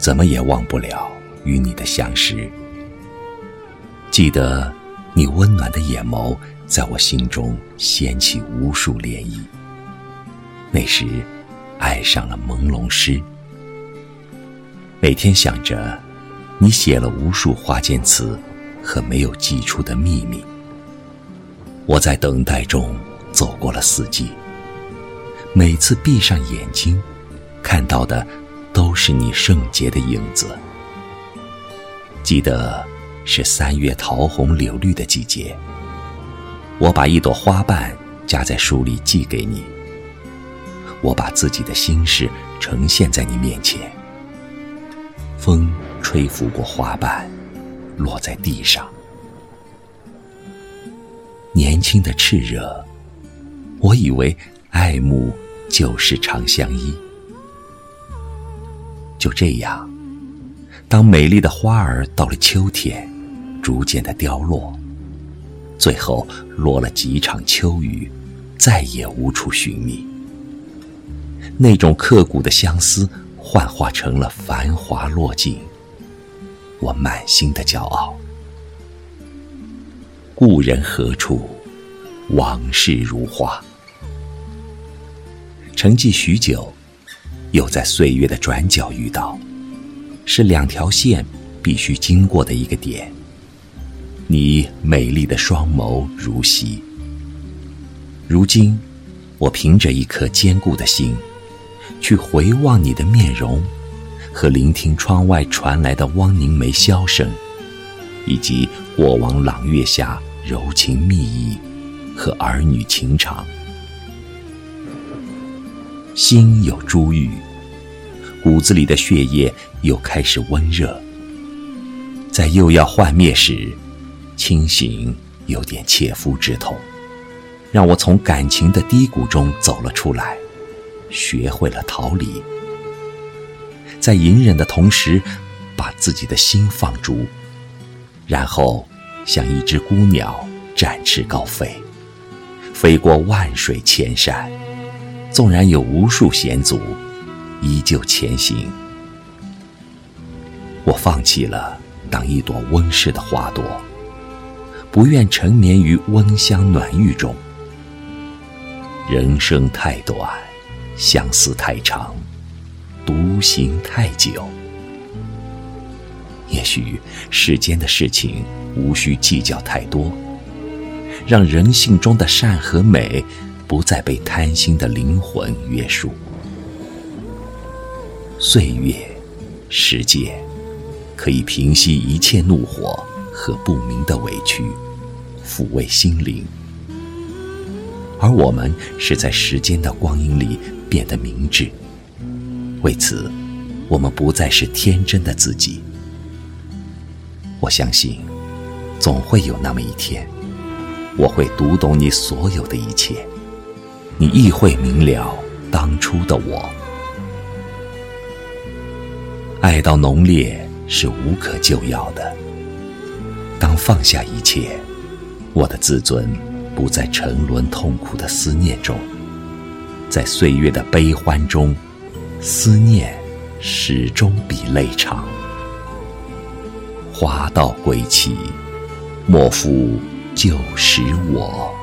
怎么也忘不了与你的相识。记得你温暖的眼眸，在我心中掀起无数涟漪。那时，爱上了朦胧诗。每天想着，你写了无数花间词和没有寄出的秘密。我在等待中走过了四季。每次闭上眼睛，看到的都是你圣洁的影子。记得是三月桃红柳绿的季节，我把一朵花瓣夹在书里寄给你。我把自己的心事呈现在你面前，风吹拂过花瓣，落在地上。年轻的炽热，我以为爱慕就是长相依。就这样，当美丽的花儿到了秋天，逐渐的凋落，最后落了几场秋雨，再也无处寻觅。那种刻骨的相思，幻化成了繁华落尽。我满心的骄傲。故人何处？往事如花。沉寂许久，又在岁月的转角遇到，是两条线必须经过的一个点。你美丽的双眸如昔。如今，我凭着一颗坚固的心。去回望你的面容，和聆听窗外传来的汪凝眉箫声，以及过往朗月下柔情蜜意和儿女情长。心有珠玉，骨子里的血液又开始温热，在又要幻灭时，清醒有点切肤之痛，让我从感情的低谷中走了出来。学会了逃离，在隐忍的同时，把自己的心放逐，然后像一只孤鸟展翅高飞，飞过万水千山，纵然有无数险阻，依旧前行。我放弃了当一朵温室的花朵，不愿沉眠于温香暖玉中。人生太短。相思太长，独行太久。也许世间的事情无需计较太多，让人性中的善和美不再被贪心的灵魂约束。岁月、时间，可以平息一切怒火和不明的委屈，抚慰心灵。而我们是在时间的光阴里变得明智，为此，我们不再是天真的自己。我相信，总会有那么一天，我会读懂你所有的一切，你亦会明了当初的我。爱到浓烈是无可救药的，当放下一切，我的自尊。不在沉沦痛苦的思念中，在岁月的悲欢中，思念始终比泪长。花到归期，莫负旧时我。